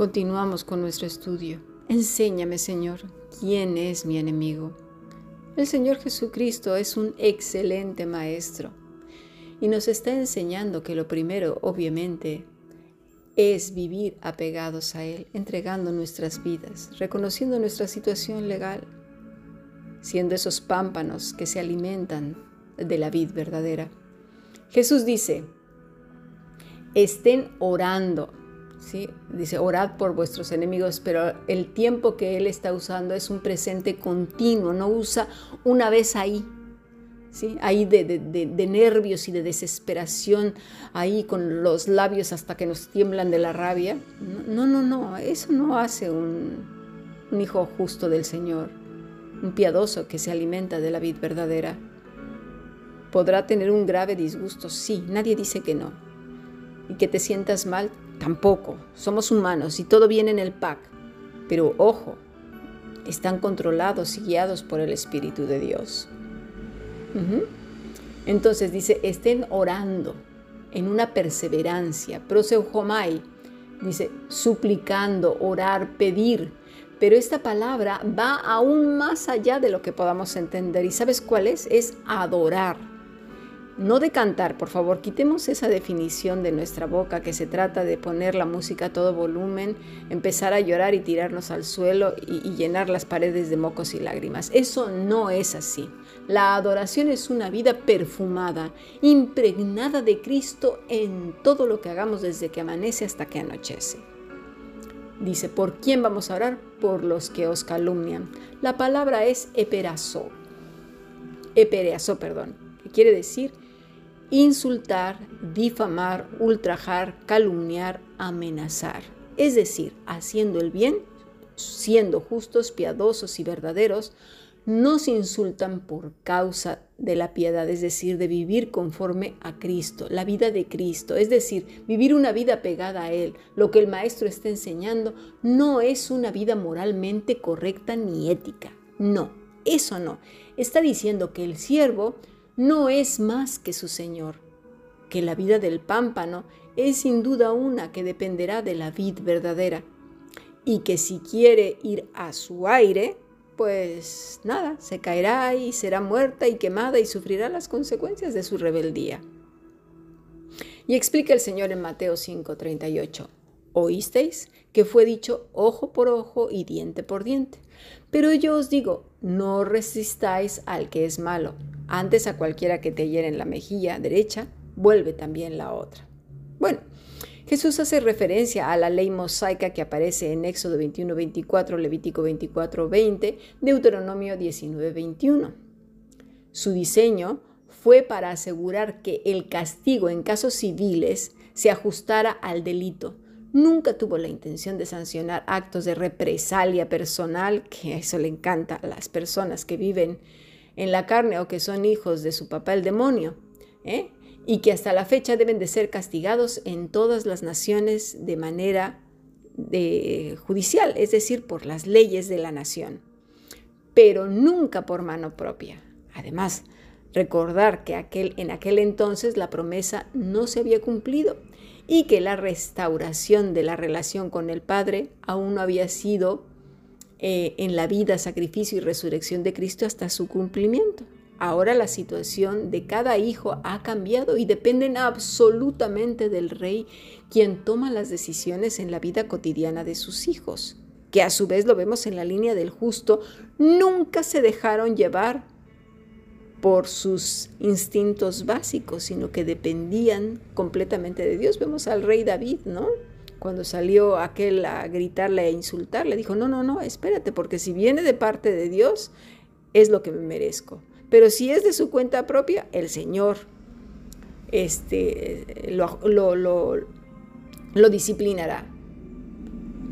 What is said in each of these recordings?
Continuamos con nuestro estudio. Enséñame, Señor, quién es mi enemigo. El Señor Jesucristo es un excelente maestro y nos está enseñando que lo primero, obviamente, es vivir apegados a Él, entregando nuestras vidas, reconociendo nuestra situación legal, siendo esos pámpanos que se alimentan de la vid verdadera. Jesús dice, estén orando, ¿sí? dice, orad por vuestros enemigos, pero el tiempo que Él está usando es un presente continuo, no usa una vez ahí, ¿sí? ahí de, nervios y de desesperación, ahí con los labios hasta que nos tiemblan de la rabia. No, no, no, eso no hace un, un hijo justo del Señor, un piadoso que se alimenta de la vid verdadera. Podrá tener un grave disgusto, sí, nadie dice que no. Y que te sientas mal, tampoco. Somos humanos y todo viene en el pack. Pero ojo, están controlados y guiados por el Espíritu de Dios. Entonces dice, estén orando en una perseverancia. Proseujomai dice, suplicando, orar, pedir. Pero esta palabra va aún más allá de lo que podamos entender. ¿Y sabes cuál es? Es adorar. No de cantar, por favor, quitemos esa definición de nuestra boca que se trata de poner la música a todo volumen, empezar a llorar y tirarnos al suelo y, llenar las paredes de mocos y lágrimas. Eso no es así. La adoración es una vida perfumada, impregnada de Cristo en todo lo que hagamos desde que amanece hasta que anochece. Dice, ¿por quién vamos a orar? Por los que os calumnian. La palabra es eperazo. Epereazo, perdón. Que quiere decir insultar, difamar, ultrajar, calumniar, amenazar. Es decir, haciendo el bien, siendo justos, piadosos y verdaderos, nos insultan por causa de la piedad, es decir, de vivir conforme a Cristo, la vida de Cristo, es decir, vivir una vida pegada a Él. Lo que el Maestro está enseñando no es una vida moralmente correcta ni ética, no, eso no. Está diciendo que el siervo no es más que su Señor, que la vida del pámpano es sin duda una que dependerá de la vid verdadera, y que si quiere ir a su aire, pues nada, se caerá y será muerta y quemada y sufrirá las consecuencias de su rebeldía. Y explica el Señor en Mateo 5:38, oísteis que fue dicho ojo por ojo y diente por diente. Pero yo os digo, no resistáis al que es malo, antes a cualquiera que te hiere en la mejilla derecha, vuelve también la otra. Bueno, Jesús hace referencia a la ley mosaica que aparece en Éxodo 21, 24, Levítico 24, 20, Deuteronomio 19, 21. Su diseño fue para asegurar que el castigo en casos civiles se ajustara al delito. Nunca tuvo la intención de sancionar actos de represalia personal, que eso le encanta a las personas que viven en la carne o que son hijos de su papá el demonio, ¿eh? y que hasta la fecha deben de ser castigados en todas las naciones de manera de, judicial, es decir, por las leyes de la nación, pero nunca por mano propia. Además, recordar que aquel, en aquel entonces la promesa no se había cumplido y que la restauración de la relación con el Padre aún no había sido eh, en la vida, sacrificio y resurrección de Cristo hasta su cumplimiento. Ahora la situación de cada hijo ha cambiado y dependen absolutamente del rey, quien toma las decisiones en la vida cotidiana de sus hijos, que a su vez lo vemos en la línea del justo, nunca se dejaron llevar por sus instintos básicos, sino que dependían completamente de Dios. Vemos al rey David, ¿no? cuando salió aquel a gritarle e insultarle, dijo, no, no, no, espérate, porque si viene de parte de Dios, es lo que me merezco. Pero si es de su cuenta propia, el Señor este, lo, lo disciplinará.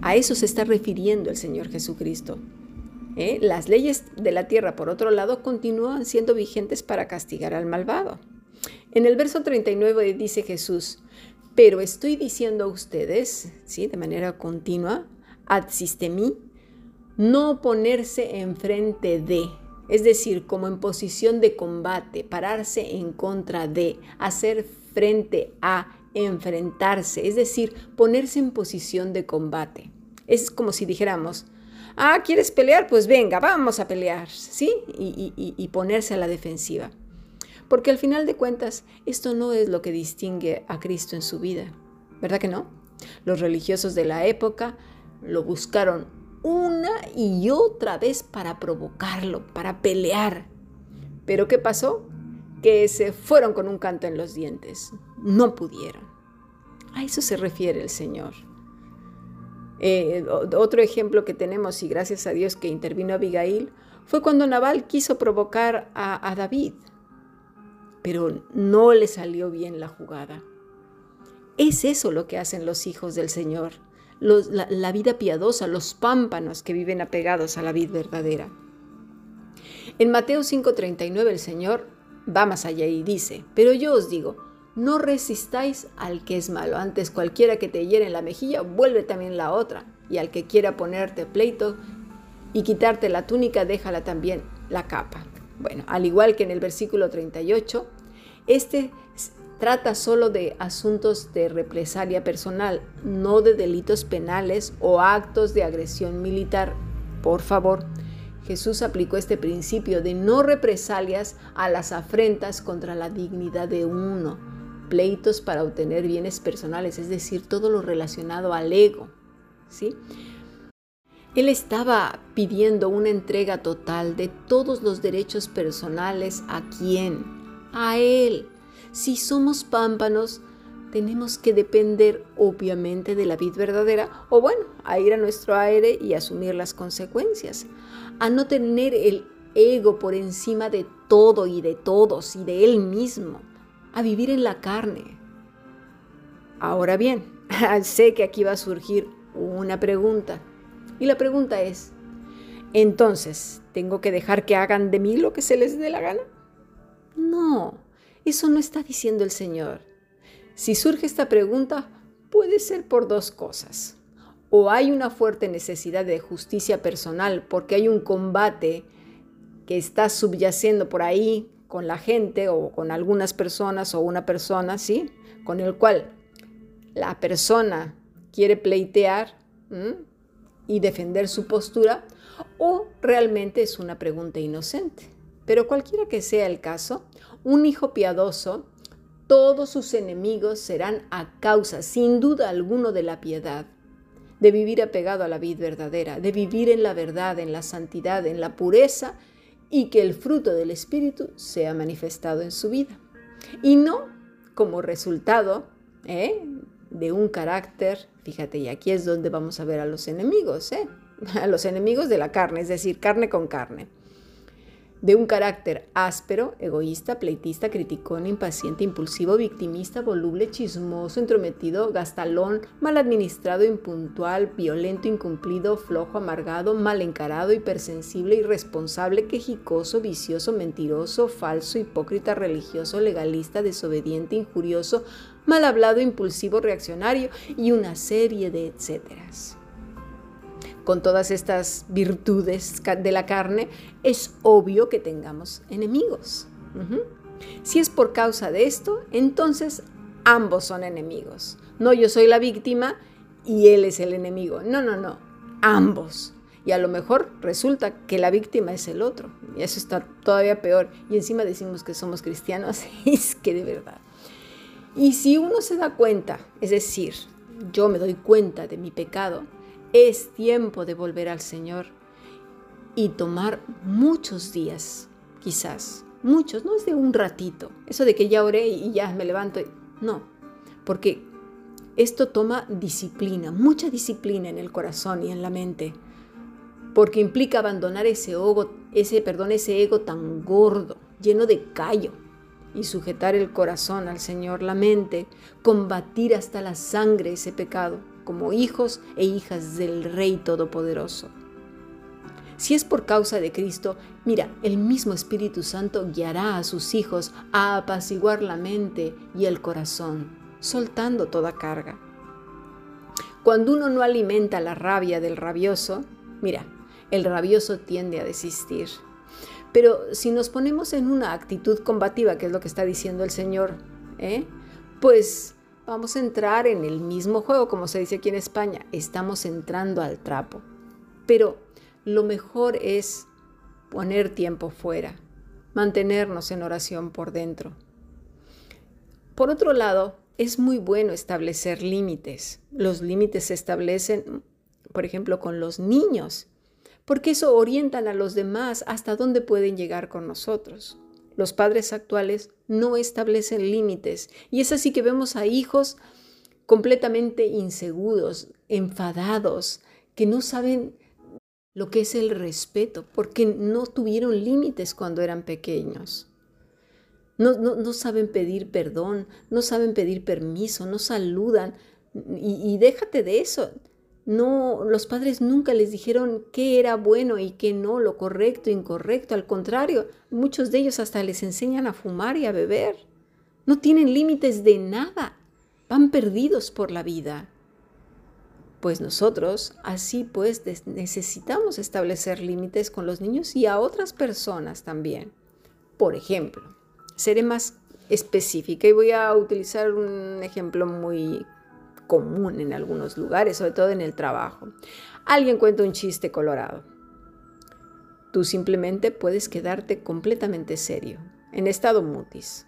A eso se está refiriendo el Señor Jesucristo. ¿Eh? Las leyes de la tierra, por otro lado, continúan siendo vigentes para castigar al malvado. En el verso 39 dice Jesús, pero estoy diciendo a ustedes, ¿sí? de manera continua, ad sistemi, no ponerse enfrente de, es decir, como en posición de combate, pararse en contra de, hacer frente a, enfrentarse, es decir, ponerse en posición de combate. Es como si dijéramos, ah, ¿quieres pelear? Pues venga, vamos a pelear, ¿sí? Y, y ponerse a la defensiva. Porque al final de cuentas, esto no es lo que distingue a Cristo en su vida, ¿verdad que no? Los religiosos de la época lo buscaron una y otra vez para provocarlo, para pelear. Pero ¿qué pasó? Que se fueron con un canto en los dientes. No pudieron. A eso se refiere el Señor. Eh, otro ejemplo que tenemos, y gracias a Dios que intervino Abigail, fue cuando Nabal quiso provocar a, David, pero no le salió bien la jugada. Es eso lo que hacen los hijos del Señor, la, la vida piadosa, los pámpanos que viven apegados a la vida verdadera. En Mateo 5:39 el Señor va más allá y dice, pero yo os digo, no resistáis al que es malo. Antes cualquiera que te hiere en la mejilla, vuelve también la otra. Y al que quiera ponerte pleito y quitarte la túnica, déjala también la capa. Bueno, al igual que en el versículo 38, este trata solo de asuntos de represalia personal, no de delitos penales o actos de agresión militar. Por favor, Jesús aplicó este principio de no represalias a las afrentas contra la dignidad de uno, pleitos para obtener bienes personales, es decir, todo lo relacionado al ego. ¿sí? Él estaba pidiendo una entrega total de todos los derechos personales a quién? A Él. Si somos pámpanos, tenemos que depender obviamente de la vid verdadera o bueno, a ir a nuestro aire y asumir las consecuencias. A no tener el ego por encima de todo y de todos y de Él mismo a vivir en la carne. Ahora bien, sé que aquí va a surgir una pregunta. Y la pregunta es, entonces, ¿tengo que dejar que hagan de mí lo que se les dé la gana? No, eso no está diciendo el Señor. Si surge esta pregunta, puede ser por dos cosas. O hay una fuerte necesidad de justicia personal porque hay un combate que está subyaciendo por ahí con la gente o con algunas personas o una persona, ¿sí? Con el cual la persona quiere pleitear y defender su postura o realmente es una pregunta inocente. Pero cualquiera que sea el caso, un hijo piadoso, todos sus enemigos serán a causa, sin duda alguno, de la piedad, de vivir apegado a la vida verdadera, de vivir en la verdad, en la santidad, en la pureza y que el fruto del Espíritu sea manifestado en su vida. Y no como resultado ¿eh? de un carácter, fíjate, y aquí es donde vamos a ver a los enemigos, ¿eh? a los enemigos de la carne, es decir, carne con carne de un carácter áspero, egoísta, pleitista, criticón, impaciente, impulsivo, victimista, voluble, chismoso, entrometido, gastalón, mal administrado, impuntual, violento, incumplido, flojo, amargado, mal encarado, hipersensible, irresponsable, quejicoso, vicioso, mentiroso, falso, hipócrita, religioso, legalista, desobediente, injurioso, mal hablado, impulsivo, reaccionario y una serie de etcéteras con todas estas virtudes de la carne, es obvio que tengamos enemigos. Si es por causa de esto, entonces ambos son enemigos. No yo soy la víctima y él es el enemigo. No, no, no. Ambos. Y a lo mejor resulta que la víctima es el otro. Y eso está todavía peor. Y encima decimos que somos cristianos. es que de verdad. Y si uno se da cuenta, es decir, yo me doy cuenta de mi pecado, es tiempo de volver al Señor y tomar muchos días, quizás, muchos, no es de un ratito, eso de que ya oré y ya me levanto, no, porque esto toma disciplina, mucha disciplina en el corazón y en la mente, porque implica abandonar ese ego, ese, perdón, ese ego tan gordo, lleno de callo, y sujetar el corazón al Señor, la mente, combatir hasta la sangre ese pecado como hijos e hijas del Rey Todopoderoso. Si es por causa de Cristo, mira, el mismo Espíritu Santo guiará a sus hijos a apaciguar la mente y el corazón, soltando toda carga. Cuando uno no alimenta la rabia del rabioso, mira, el rabioso tiende a desistir. Pero si nos ponemos en una actitud combativa, que es lo que está diciendo el Señor, ¿eh? pues vamos a entrar en el mismo juego, como se dice aquí en España, estamos entrando al trapo. Pero lo mejor es poner tiempo fuera, mantenernos en oración por dentro. Por otro lado, es muy bueno establecer límites. Los límites se establecen, por ejemplo, con los niños, porque eso orientan a los demás hasta dónde pueden llegar con nosotros. Los padres actuales no establecen límites y es así que vemos a hijos completamente inseguros, enfadados, que no saben lo que es el respeto, porque no tuvieron límites cuando eran pequeños. No, no, saben pedir perdón, no saben pedir permiso, no saludan. Y, y, déjate de eso. No, los padres nunca les dijeron qué era bueno y qué no, lo correcto, incorrecto. Al contrario, muchos de ellos hasta les enseñan a fumar y a beber. No tienen límites de nada. Van perdidos por la vida. Pues nosotros, así pues, necesitamos establecer límites con los niños y a otras personas también. Por ejemplo, seré más específica y voy a utilizar un ejemplo muy común en algunos lugares, sobre todo en el trabajo. Alguien cuenta un chiste colorado. Tú simplemente puedes quedarte completamente serio, en estado mutis.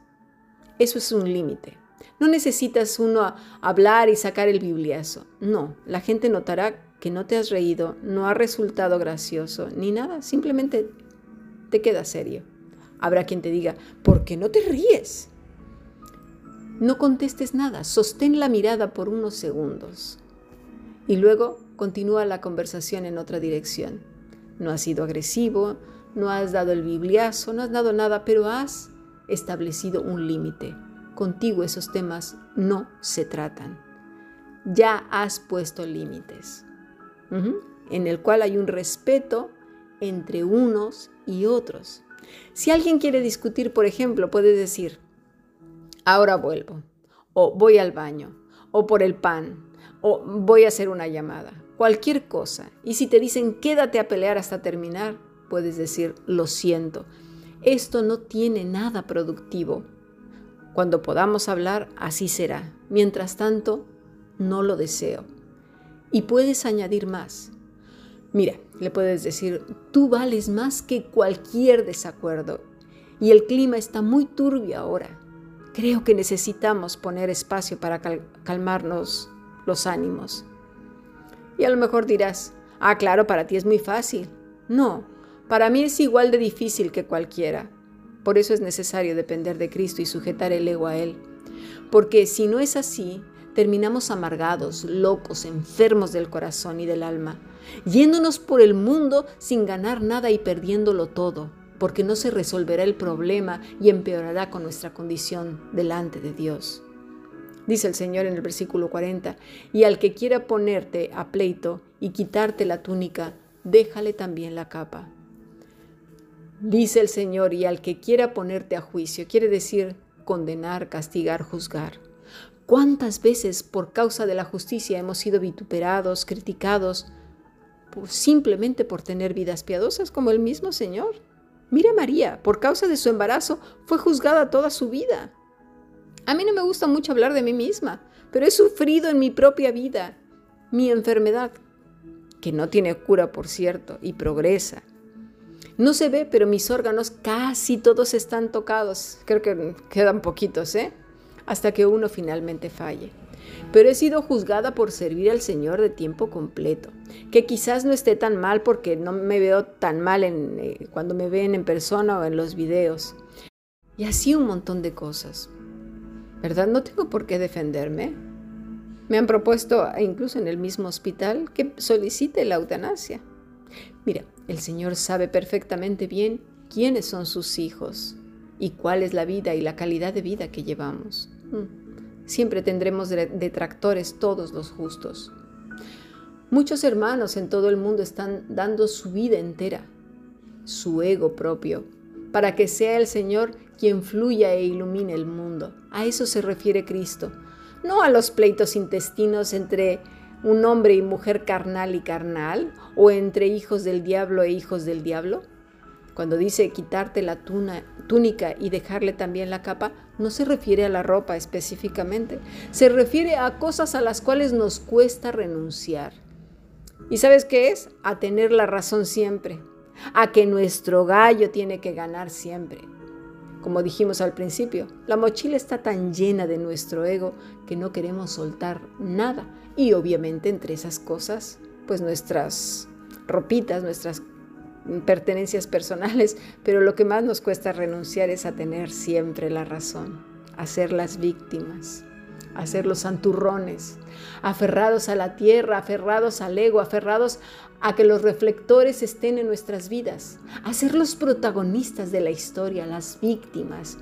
Eso es un límite. No necesitas uno hablar y sacar el bibliazo. No, la gente notará que no te has reído, no ha resultado gracioso, ni nada. Simplemente te queda serio. Habrá quien te diga, ¿por qué no te ríes? No contestes nada, sostén la mirada por unos segundos. Y luego continúa la conversación en otra dirección. No has sido agresivo, no has dado el bibliazo, no has dado nada, pero has establecido un límite contigo esos temas no se tratan. Ya has puesto límites, en el cual hay un respeto entre unos y otros. Si alguien quiere discutir, por ejemplo, puedes decir, ahora vuelvo, o voy al baño, o por el pan, o voy a hacer una llamada, cualquier cosa. Y si te dicen, quédate a pelear hasta terminar, puedes decir, lo siento, esto no tiene nada productivo cuando podamos hablar, así será. Mientras tanto, no lo deseo. Y puedes añadir más. Mira, le puedes decir, tú vales más que cualquier desacuerdo. Y el clima está muy turbio ahora. Creo que necesitamos poner espacio para calmarnos los ánimos. Y a lo mejor dirás, ah, claro, para ti es muy fácil. No, para mí es igual de difícil que cualquiera. Por eso es necesario depender de Cristo y sujetar el ego a Él. Porque si no es así, terminamos amargados, locos, enfermos del corazón y del alma, yéndonos por el mundo sin ganar nada y perdiéndolo todo, porque no se resolverá el problema y empeorará con nuestra condición delante de Dios. Dice el Señor en el versículo 40, y al que quiera ponerte a pleito y quitarte la túnica, déjale también la capa. Dice el Señor, y al que quiera ponerte a juicio, quiere decir condenar, castigar, juzgar. ¿Cuántas veces por causa de la justicia hemos sido vituperados, criticados, simplemente por tener vidas piadosas como el mismo Señor? Mira María, por causa de su embarazo, fue juzgada toda su vida. A mí no me gusta mucho hablar de mí misma, pero he sufrido en mi propia vida mi enfermedad, que no tiene cura, por cierto, y progresa. No se ve, pero mis órganos casi todos están tocados. Creo que quedan poquitos, ¿eh? Hasta que uno finalmente falle. Pero he sido juzgada por servir al Señor de tiempo completo, que quizás no esté tan mal porque no me veo tan mal en, eh, cuando me ven en persona o en los videos. Y así un montón de cosas. ¿Verdad? No tengo por qué defenderme. Me han propuesto, incluso en el mismo hospital, que solicite la eutanasia. Mira, el Señor sabe perfectamente bien quiénes son sus hijos y cuál es la vida y la calidad de vida que llevamos. Mm. Siempre tendremos detractores todos los justos. Muchos hermanos en todo el mundo están dando su vida entera, su ego propio, para que sea el Señor quien fluya e ilumine el mundo. A eso se refiere Cristo, no a los pleitos intestinos entre un hombre y mujer carnal y carnal, o entre hijos del diablo e hijos del diablo? Cuando dice quitarte la túnica y dejarle también la capa, no se refiere a la ropa específicamente, se refiere a cosas a las cuales nos cuesta renunciar. ¿Y sabes qué es? A tener la razón siempre, a que nuestro gallo tiene que ganar siempre. Como dijimos al principio, la mochila está tan llena de nuestro ego que no queremos soltar nada. Y obviamente entre esas cosas, pues nuestras ropitas, nuestras pertenencias personales, pero lo que más nos cuesta renunciar es a tener siempre la razón, a ser las víctimas, a ser los santurrones, aferrados a la tierra, aferrados al ego, aferrados a que los reflectores estén en nuestras vidas, a ser los protagonistas de la historia, las víctimas.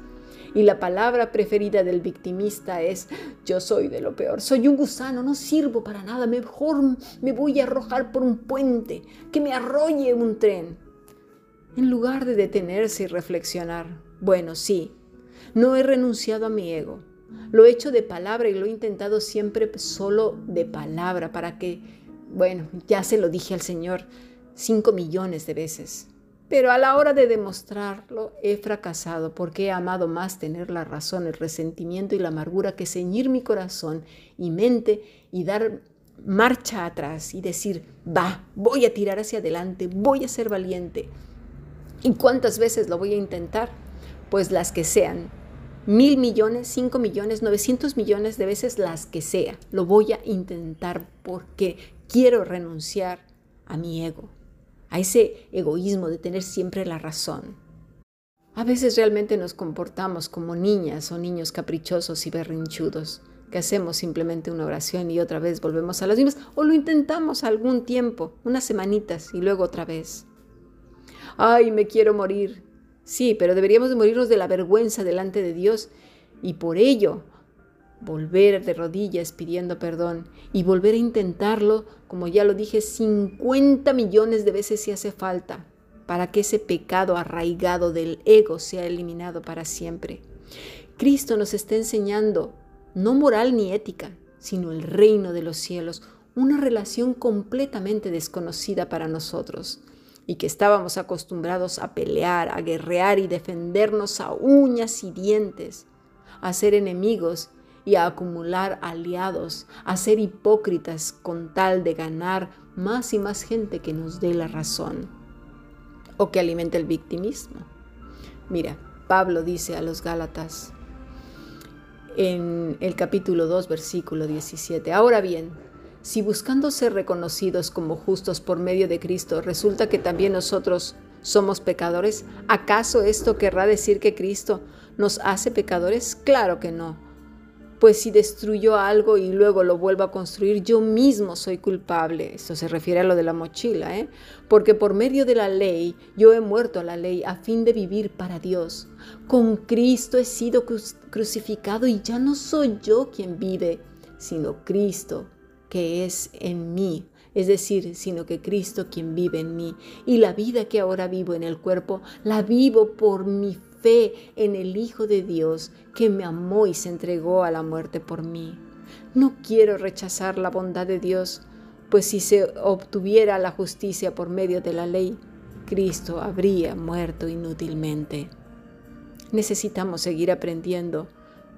Y la palabra preferida del victimista es, yo soy de lo peor, soy un gusano, no sirvo para nada, mejor me voy a arrojar por un puente, que me arrolle un tren. En lugar de detenerse y reflexionar, bueno, sí, no he renunciado a mi ego, lo he hecho de palabra y lo he intentado siempre solo de palabra para que, bueno, ya se lo dije al Señor cinco millones de veces. Pero a la hora de demostrarlo he fracasado porque he amado más tener la razón, el resentimiento y la amargura que ceñir mi corazón y mente y dar marcha atrás y decir, va, voy a tirar hacia adelante, voy a ser valiente. ¿Y cuántas veces lo voy a intentar? Pues las que sean, mil millones, cinco millones, 900 millones de veces las que sea. Lo voy a intentar porque quiero renunciar a mi ego, a ese egoísmo de tener siempre la razón. A veces realmente nos comportamos como niñas o niños caprichosos y berrinchudos, que hacemos simplemente una oración y otra vez volvemos a las mismas, o lo intentamos algún tiempo, unas semanitas y luego otra vez. Ay, me quiero morir, Sí, pero deberíamos de morirnos de la vergüenza delante de Dios y por ello volver de rodillas pidiendo perdón y volver a intentarlo, como ya lo dije, 50 millones de veces si hace falta, para que ese pecado arraigado del ego sea eliminado para siempre. Cristo nos está enseñando no moral ni ética, sino el reino de los cielos, una relación completamente desconocida para nosotros y que estábamos acostumbrados a pelear, a guerrear y defendernos a uñas y dientes, a ser enemigos y a acumular aliados, a ser hipócritas con tal de ganar más y más gente que nos dé la razón o que alimente el victimismo. Mira, Pablo dice a los Gálatas en el capítulo 2, versículo 17, ahora bien, si buscando ser reconocidos como justos por medio de Cristo resulta que también nosotros somos pecadores, ¿acaso esto querrá decir que Cristo nos hace pecadores? Claro que no. Pues si destruyó algo y luego lo vuelvo a construir, yo mismo soy culpable. Esto se refiere a lo de la mochila, ¿eh? Porque por medio de la ley yo he muerto a la ley a fin de vivir para Dios. Con Cristo he sido crucificado y ya no soy yo quien vive, sino Cristo que es en mí, es decir, sino que Cristo quien vive en mí. Y la vida que ahora vivo en el cuerpo, la vivo por mi fe en el Hijo de Dios que me amó y se entregó a la muerte por mí. No quiero rechazar la bondad de Dios, pues si se obtuviera la justicia por medio de la ley, Cristo habría muerto inútilmente. Necesitamos seguir aprendiendo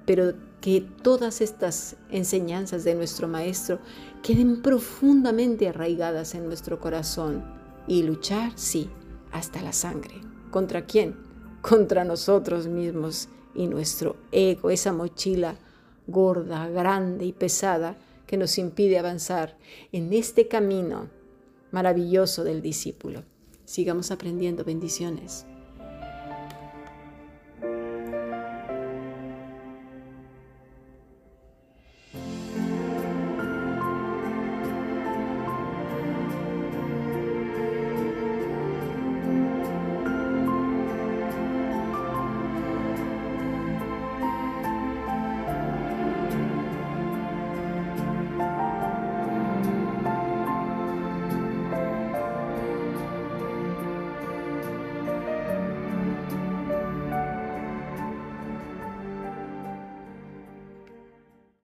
pero que todas estas enseñanzas de nuestro Maestro queden profundamente arraigadas en nuestro corazón y luchar, sí, hasta la sangre. ¿Contra quién? Contra nosotros mismos y nuestro ego, esa mochila gorda, grande y pesada que nos impide avanzar en este camino maravilloso del discípulo. Sigamos aprendiendo bendiciones.